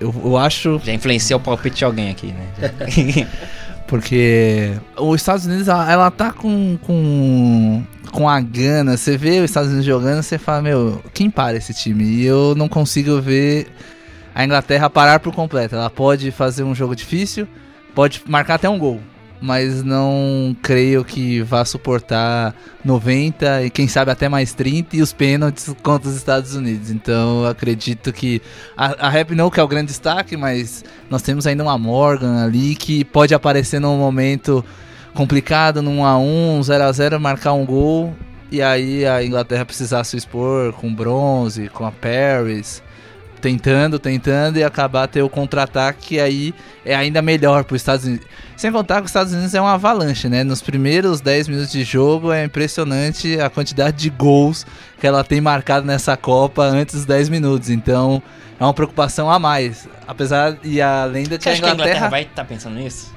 Eu, eu acho Já influencia o palpite de alguém aqui, né? Porque os Estados Unidos, ela, ela tá com, com, com a gana. Você vê os Estados Unidos jogando, você fala, meu, quem para esse time? E eu não consigo ver a Inglaterra parar por completo. Ela pode fazer um jogo difícil, pode marcar até um gol. Mas não creio que vá suportar 90 e quem sabe até mais 30 e os pênaltis contra os Estados Unidos. Então acredito que a, a Rap não que é o grande destaque, mas nós temos ainda uma Morgan ali que pode aparecer num momento complicado num 1x1, 0x0, marcar um gol. E aí a Inglaterra precisar se expor com bronze, com a Paris, tentando, tentando e acabar ter o contra-ataque, que aí é ainda melhor para os Estados Unidos. Sem contar que os Estados Unidos é uma avalanche, né? Nos primeiros 10 minutos de jogo é impressionante a quantidade de gols que ela tem marcado nessa Copa antes dos 10 minutos. Então é uma preocupação a mais. Apesar e além da Você a acha que a Inglaterra, Inglaterra vai estar pensando nisso?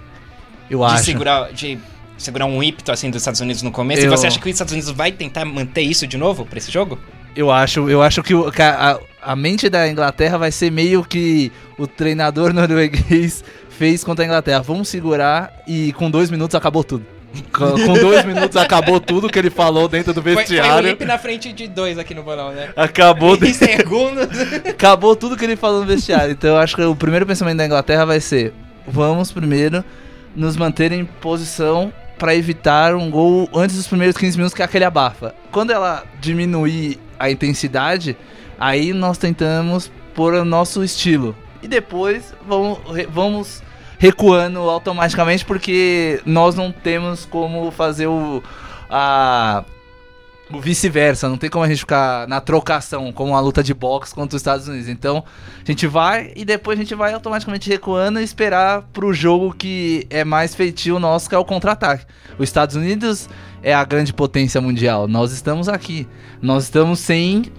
eu de acho. segurar, de segurar um ímpeto assim dos Estados Unidos no começo. Eu- E você acha que os Estados Unidos vai tentar manter isso de novo pra esse jogo? Eu acho, eu acho que, o- que a, a- mente da Inglaterra vai ser meio que o treinador norueguês fez contra a Inglaterra. Vamos segurar e com dois minutos acabou tudo. Com, dois minutos acabou tudo que ele falou dentro do Foi, foi o vestiário. Lipe na frente de dois aqui no bolão, né? Acabou, Em segundos. acabou tudo que ele falou no vestiário. Então eu acho que o primeiro pensamento da Inglaterra vai ser: vamos primeiro nos manter em posição para evitar um gol antes dos primeiros 15 minutos, que é aquele abafa. Quando ela diminuir a intensidade, aí nós tentamos pôr o nosso estilo. E depois vamos, vamos recuando automaticamente, porque nós não temos como fazer o. A, vice-versa, não tem como a gente ficar na trocação, como uma luta de boxe contra os Estados Unidos. Então, a gente vai e depois a gente vai automaticamente recuando e esperar pro jogo que é mais feitio nosso, que é o contra-ataque. Os Estados Unidos é a grande potência mundial. Nós estamos aqui. Nós estamos sem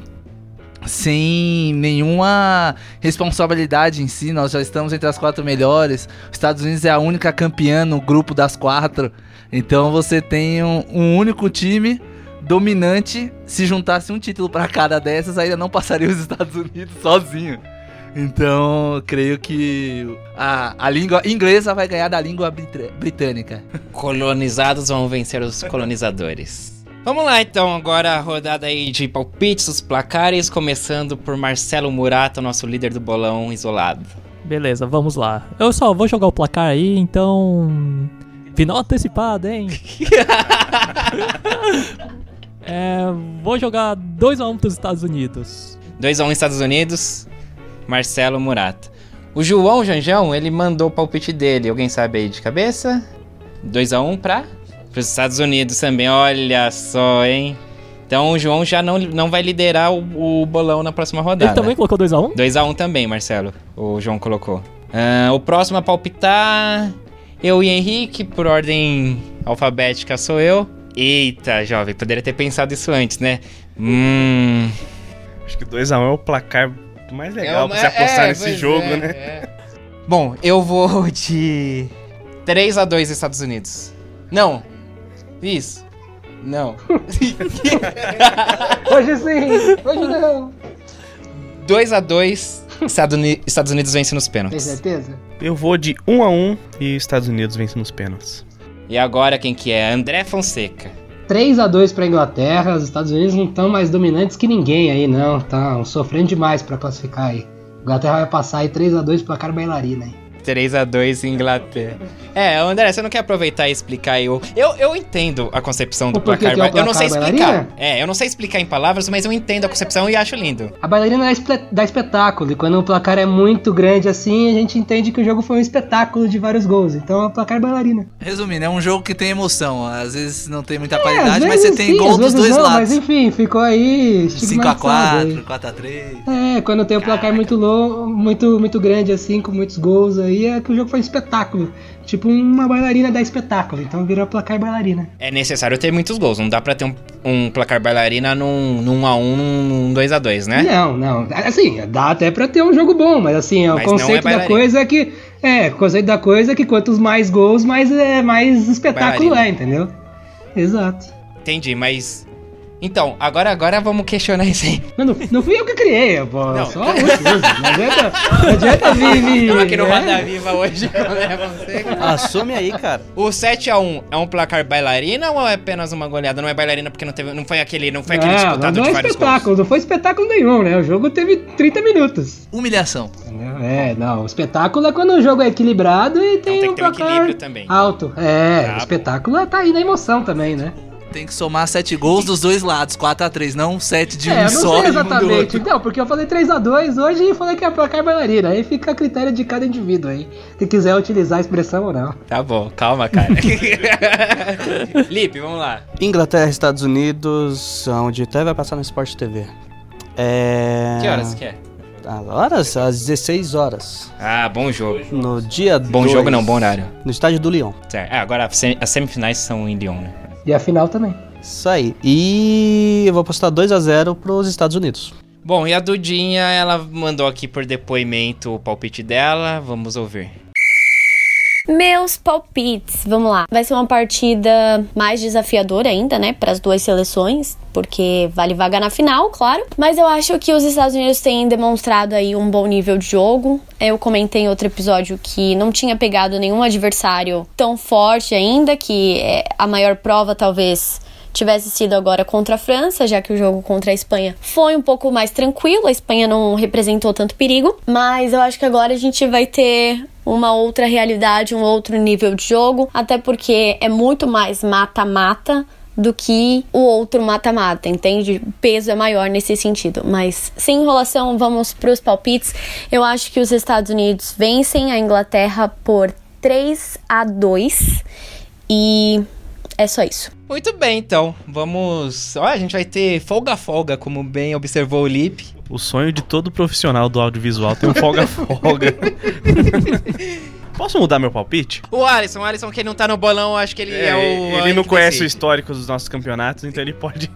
sem nenhuma responsabilidade em si, nós já estamos entre as quatro melhores. Os Estados Unidos é a única campeã no grupo das quatro. Então você tem um, um único time dominante. Se juntasse um título para cada dessas, ainda não passaria os Estados Unidos sozinho. Então, creio que a, a língua inglesa vai ganhar da língua britânica. Colonizados vão vencer os colonizadores. Vamos lá então, agora a rodada aí de palpites, os placares, começando por Marcelo Murata, nosso líder do bolão isolado. Beleza, vamos lá. Eu só vou jogar o placar aí, então. Final antecipado, hein? é, vou jogar 2x1 pros Estados Unidos. 2x1 Estados Unidos, Marcelo Murata. O João Janjão, ele mandou o palpite dele, alguém sabe aí de cabeça? 2x1 pra? Pros Estados Unidos também, olha só, hein? Então o João já não, não vai liderar o, o bolão na próxima rodada. Ele também colocou 2x1? 2x1 também, Marcelo. O João colocou. Ah, o próximo a palpitar. Eu e Henrique, por ordem alfabética, sou eu. Eita, jovem, poderia ter pensado isso antes, né? Hum. Acho que 2x1 é o placar mais legal pra você É, apostar é, nesse jogo, é, né? é. Bom, eu vou de 3x2 Estados Unidos. Não. Isso. Não. Hoje sim, hoje não. 2x2 Estados Uni- Estados Unidos vence nos Tem pênaltis. certeza? Eu vou de 1x1 e Estados Unidos vence nos pênaltis. E agora quem que é? André Fonseca. 3x2 pra Inglaterra, os Estados Unidos não estão mais dominantes que ninguém aí, não. Estão sofrendo demais pra classificar aí. A Inglaterra vai passar aí 3x2 placar bailarina aí. 3x2 Inglaterra. É, André, você não quer aproveitar e explicar aí o. Eu, eu entendo a concepção do placar. que é eu não sei placar explicar. É, eu não sei explicar em palavras, mas eu entendo a concepção e acho lindo. A bailarina dá, espe- dá espetáculo, e quando o placar é muito grande assim, a gente entende que o jogo foi um espetáculo de vários gols. Então é o placar bailarina. Resumindo, é um jogo que tem emoção. Às vezes não tem muita É, qualidade, mas você vezes tem sim, gol dos dois não, lados. Mas enfim, ficou aí 5x4, estigmatizado 4x3. aí. É, quando tem o placar muito, longo, muito, muito grande assim, com muitos gols aí, é que o jogo foi espetáculo. Tipo uma bailarina dá espetáculo, então virou placar bailarina. É necessário ter muitos gols. Não dá pra ter um, um placar bailarina num, num 1x1, num 2x2, né? Não, não. Assim, dá até pra ter um jogo bom, mas assim, o Mas não é conceito da bailarina. coisa é que. É, o conceito da coisa é que quantos mais gols, mais, é, mais espetáculo Bailarina. é, entendeu? Exato. Entendi, mas. Então, agora, agora vamos questionar isso aí. Não, não, não fui eu que criei, pô. Não. Só um uso. Não adianta, não adianta vir. vir aqui no é. Roda Viva hoje com o Fonseca. Assume aí, cara. O 7x1 é um placar bailarina ou é apenas uma goleada? Não é bailarina porque não, teve, não foi aquele, não foi aquele Não, disputado não, de é vários espetáculo, gols. não foi espetáculo nenhum, né? O jogo teve 30 minutos. Humilhação. É, não. O espetáculo é quando o jogo é equilibrado e tem, tem um que ter um placar equilíbrio também. alto. É, Tá. o espetáculo tá aí na emoção também, né? Tem que somar 7 gols dos dois lados, 4x3, não 7 de É, um eu não só sei um exatamente. Não, porque eu falei 3x2 hoje e falei que é placar bailarina. Aí fica a critério de cada indivíduo aí. Se quiser utilizar a expressão ou não. Tá bom, calma, cara. Lipe, vamos lá. Inglaterra, Estados Unidos, onde até vai passar no Sport TV. É... Que horas que é? Agora, às 16 horas. Ah, bom jogo. No dia Bom dois, jogo não, bom horário. No estádio do Lyon. Certo. É, agora as semifinais são em Lyon, né? E a final também. Isso aí. E eu vou postar 2 a 0 pros Estados Unidos. Bom, e a Dudinha, ela mandou aqui por depoimento o palpite dela. Vamos ouvir. Meus palpites, vamos lá. Vai ser uma partida mais desafiadora ainda, né, para as duas seleções, porque vale vaga na final, claro. Mas eu acho que os Estados Unidos têm demonstrado aí um bom nível de jogo. Eu comentei em outro episódio que não tinha pegado nenhum adversário tão forte ainda, que é a maior prova talvez tivesse sido agora contra a França, já que o jogo contra a Espanha foi um pouco mais tranquilo, a Espanha não representou tanto perigo, mas eu acho que agora a gente vai ter uma outra realidade, um outro nível de jogo, até porque é muito mais mata-mata do que o outro mata-mata, entende? O peso é maior nesse sentido. Mas sem enrolação, vamos para os palpites. Eu acho que os Estados Unidos vencem a Inglaterra por 3 a 2 e é só isso. Muito bem, então. Vamos. Ó, a gente vai ter folga-folga, como bem observou o Lipe. O sonho de todo profissional do audiovisual tem um folga-folga. Posso mudar meu palpite? O Alisson, o Alisson que não tá no bolão, acho que ele é, o. ele não conhece o decide. histórico dos nossos campeonatos, então ele pode.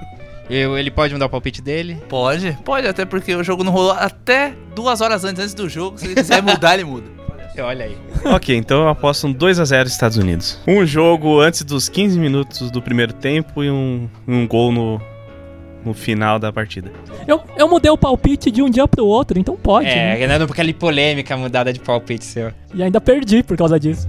Eu- ele pode mudar o palpite dele? Pode, pode, até porque o jogo não rolou até duas horas antes, antes do jogo. Se ele quiser mudar, ele muda. Olha aí. ok, então eu aposto um 2x0 Estados Unidos. Um jogo antes dos 15 minutos do primeiro tempo e um, um gol no, no final da partida. Eu, eu mudei o palpite de um dia pro outro, então pode. né? É, não por aquela polêmica mudada de palpite seu. E ainda perdi por causa disso.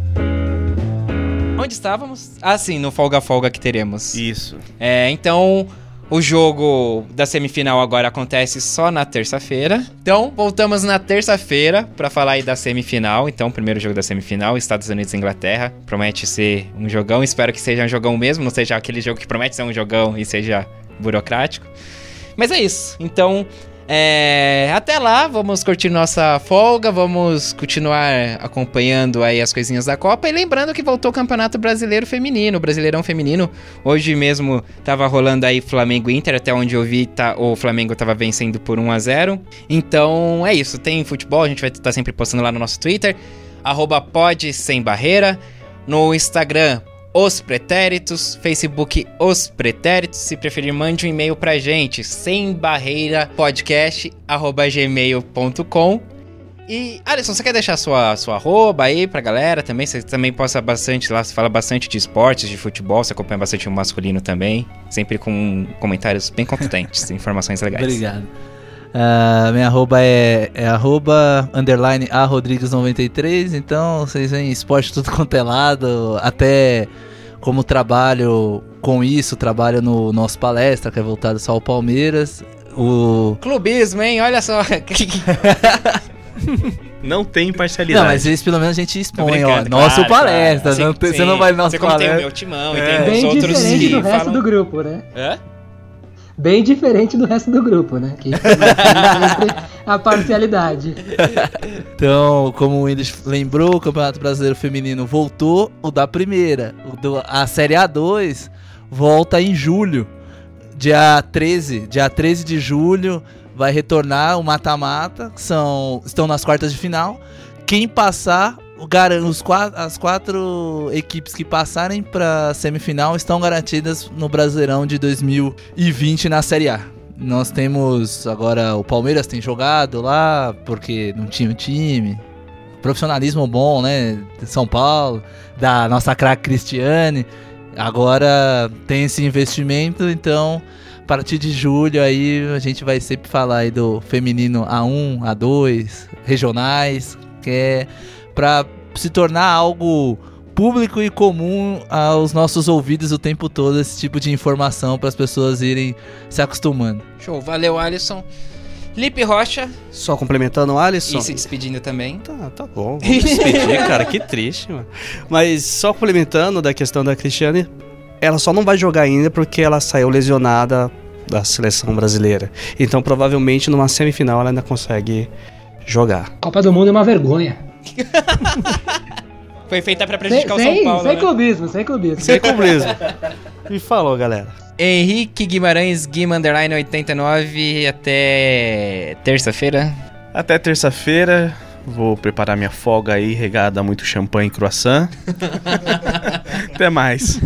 Onde estávamos? Ah, sim, no folga-folga que teremos. Isso. É, então o jogo da semifinal agora acontece só na terça-feira. Então, voltamos na terça-feira pra falar aí da semifinal. Então, primeiro jogo da semifinal, Estados Unidos e Inglaterra. Promete ser um jogão. Espero que seja um jogão mesmo, não seja aquele jogo que promete ser um jogão e seja burocrático. Mas é isso. Então, é, até lá, vamos curtir nossa folga, vamos continuar acompanhando aí as coisinhas da Copa. E lembrando que voltou o Campeonato Brasileiro Feminino, Brasileirão Feminino. Hoje mesmo tava rolando aí Flamengo Inter, até onde eu vi, tá, o Flamengo tava vencendo por 1 a 0 Então é isso, tem futebol, a gente vai estar sempre postando lá no nosso Twitter, arroba sem barreira, no Instagram os Pretéritos, Facebook Os Pretéritos. Se preferir, mande um e-mail pra gente, sem barreira podcast, arroba gmail.com. E, Alisson, você quer deixar sua, sua arroba aí pra galera também? Você também posta bastante lá, você fala bastante de esportes, de futebol, você acompanha bastante o masculino também. Sempre com comentários bem contundentes, informações legais. Obrigado. Ah, minha arroba é, é arroba underline a Rodrigues93, então vocês veem esporte tudo quanto é lado, até como trabalho com isso, trabalho no nosso palestra, que é voltado só ao Palmeiras. O... Clubismo, hein? Olha só. Não tem Não, imparcialidade. mas esse pelo menos a gente expõe, ó. Nosso claro, palestra, claro. não Sim, você sim. não vai no nosso Você como tem o palestra. meu timão e É. tem os outros diferente que do resto do grupo, né? Hã? Bem diferente do resto do grupo, né? Que a parcialidade. Então, como o Windows lembrou, o Campeonato Brasileiro Feminino voltou, o da primeira. O do- a Série A2 volta em julho. Dia 13, dia 13 de julho vai retornar o mata-mata, são estão nas quartas de final. Quem passar, os quatro, as quatro equipes que passarem para semifinal estão garantidas no Brasileirão de 2020 na Série A. Nós temos agora o Palmeiras tem jogado lá porque não tinha o time. Profissionalismo bom, né? De São Paulo, da nossa craque Cristiane. Agora tem esse investimento, então a partir de julho aí a gente vai sempre falar aí do feminino A1, A2, regionais, que é para se tornar algo público e comum aos nossos ouvidos o tempo todo esse tipo de informação para as pessoas irem se acostumando. Show, valeu Alisson. Lipe Rocha, Só complementando o Alisson. e se despedindo também. Tá, tá bom. Vamos despedir, cara. Que triste, mano. Mas só complementando da questão da Cristiane, ela só não vai jogar ainda porque ela saiu lesionada da seleção brasileira. Então, provavelmente, numa semifinal ela ainda consegue jogar. Copa do Mundo é uma vergonha. Foi feita pra Sem, prejudicar o São sem, Paulo, sem né? clubismo, sem clubismo. Sem clubismo. E falou, galera. Henrique Guimarães, Guima Underline 89, até terça-feira. Até terça-feira. Vou preparar minha folga aí, regada a muito champanhe e croissant. Até mais.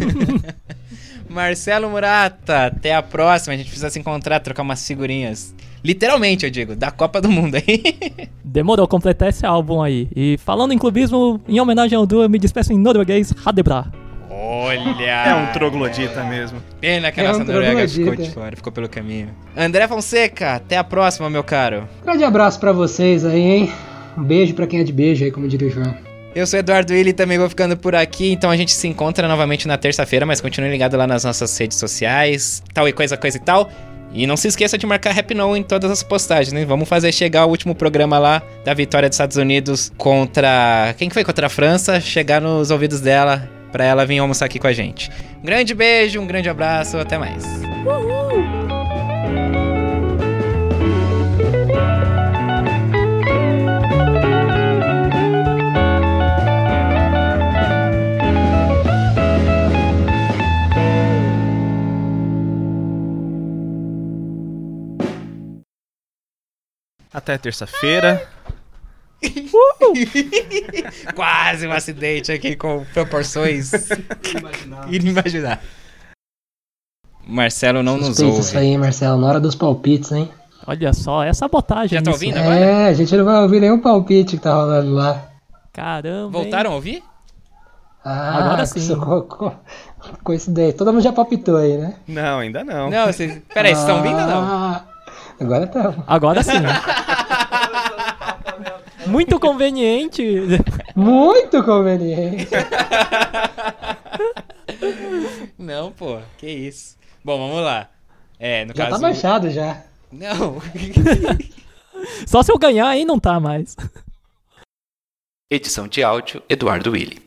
Marcelo Murata, até a próxima. A gente precisa se encontrar, trocar umas figurinhas. Literalmente, eu digo, da Copa do Mundo aí. Demorou completar esse álbum aí. E falando em clubismo, em homenagem ao duo, eu me despeço em norueguês, Hadebra. Olha! É um troglodita mesmo. Pena que a É nossa um Noruega ficou de fora, ficou pelo caminho. André Fonseca, até a próxima, meu caro. Grande abraço pra vocês aí, hein? Um beijo pra quem é de beijo aí, como diria o João. Eu sou Eduardo Willi, também vou ficando por aqui, então a gente se encontra novamente na terça-feira, mas continue ligado lá nas nossas redes sociais, tal e coisa, coisa e tal. E não se esqueça de marcar No em todas as postagens, né? Vamos fazer chegar o último programa lá da vitória dos Estados Unidos contra. Quem que foi contra a França? Chegar nos ouvidos dela pra ela vir almoçar aqui com a gente. Um grande beijo, um grande abraço, até mais. Até terça-feira. Quase um acidente aqui com proporções inimagináveis. Marcelo não nos Suspeito isso ouve. aí, hein, Marcelo? Na hora dos palpites, hein? Olha só, é sabotagem Já tá ouvindo agora? É, a gente não vai ouvir nenhum palpite que tá rolando lá. Caramba. hein? Voltaram a ouvir? Ah, Agora sim. Coincidência. Todo mundo já palpitou aí, né? Não, ainda não. Não, vocês. Peraí, vocês estão ouvindo ou não? Agora tá. Agora sim. Muito conveniente. Muito conveniente. Não, pô, que isso. Bom, vamos lá. É, no Já caso. tá baixado já. Não. Só se eu ganhar aí não tá mais. Edição de áudio Eduardo Willi.